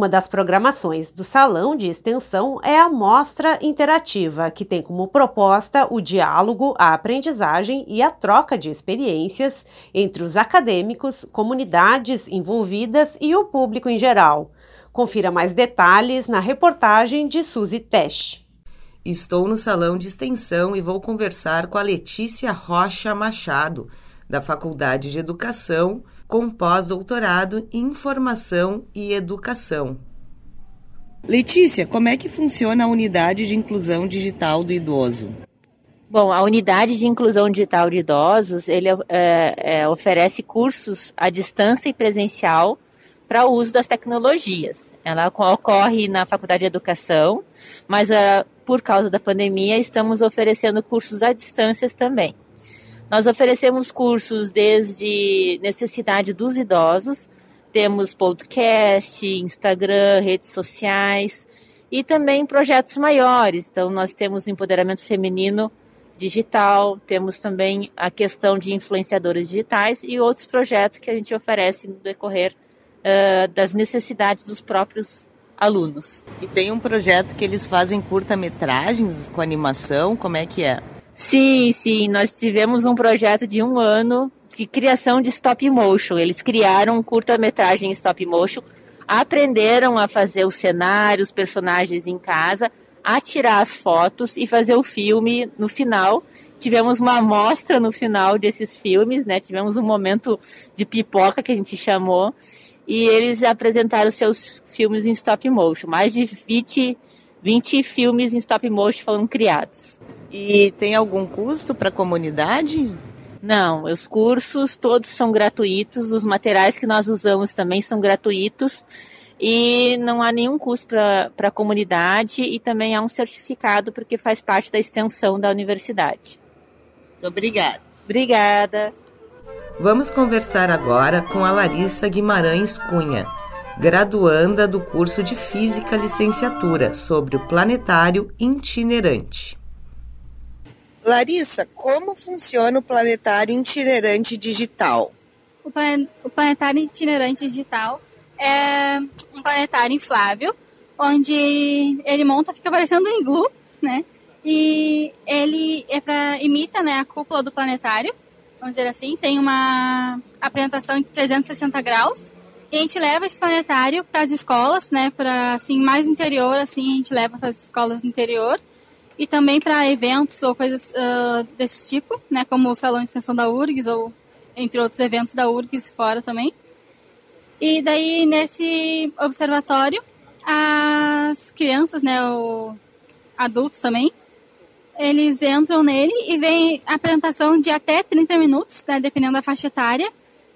Uma das programações do Salão de Extensão é a Mostra Interativa, que tem como proposta o diálogo, a aprendizagem e a troca de experiências entre os acadêmicos, comunidades envolvidas e o público em geral. Confira mais detalhes na reportagem de Suzy Tesch. Estou no Salão de Extensão e vou conversar com a Letícia Rocha Machado, da Faculdade de Educação com pós-doutorado em Informação e Educação. Letícia, como é que funciona a unidade de inclusão digital do idoso? Bom, a unidade de inclusão digital de idosos ele é, é, oferece cursos à distância e presencial para o uso das tecnologias. Ela ocorre na Faculdade de Educação, mas uh, por causa da pandemia estamos oferecendo cursos à distância também. Nós oferecemos cursos desde necessidade dos idosos, temos podcast, Instagram, redes sociais e também projetos maiores. Então, nós temos empoderamento feminino digital, temos também a questão de influenciadores digitais e outros projetos que a gente oferece no decorrer uh, das necessidades dos próprios alunos. E tem um projeto que eles fazem curta-metragens com animação, como é que é? Sim, sim, nós tivemos um projeto de um ano de criação de stop motion. Eles criaram um curta-metragem stop motion, aprenderam a fazer os cenários, os personagens em casa, a tirar as fotos e fazer o filme no final. Tivemos uma amostra no final desses filmes, né? Tivemos um momento de pipoca que a gente chamou. E eles apresentaram seus filmes em stop motion. Mais de 20, 20 filmes em stop motion foram criados. E tem algum custo para a comunidade? Não, os cursos todos são gratuitos, os materiais que nós usamos também são gratuitos e não há nenhum custo para a comunidade e também há um certificado porque faz parte da extensão da universidade. Muito obrigada. Obrigada. Vamos conversar agora com a Larissa Guimarães Cunha, graduanda do curso de Física Licenciatura sobre o planetário itinerante. Larissa, como funciona o planetário itinerante digital? O, plan o planetário itinerante digital é um planetário inflável, onde ele monta, fica parecendo um iglu, né? E ele é para imita, né, a cúpula do planetário, vamos dizer assim, tem uma apresentação em 360 graus. E a gente leva esse planetário para as escolas, né, para assim mais interior, assim a gente leva para as escolas do interior e também para eventos ou coisas uh, desse tipo, né, como o Salão de Extensão da URGS ou entre outros eventos da URGS fora também. E daí nesse observatório as crianças, né, o adultos também, eles entram nele e vem apresentação de até 30 minutos, né, dependendo da faixa etária,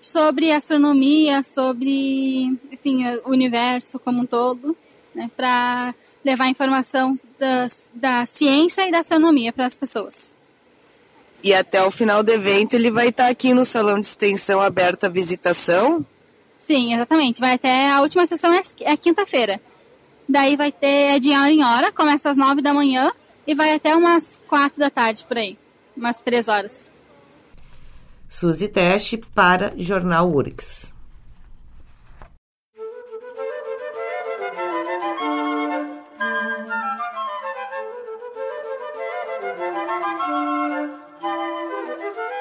sobre astronomia, sobre, enfim, o universo como um todo né, para levar informação das, da ciência e da astronomia para as pessoas. E até o final do evento ele vai estar aqui no salão de extensão aberto à visitação? Sim, exatamente. Vai até a última sessão é, é quinta-feira. Daí vai ter é de hora em hora, começa às nove da manhã e vai até umas quatro da tarde por aí, umas três horas. Suzy Teste para Jornal URGS.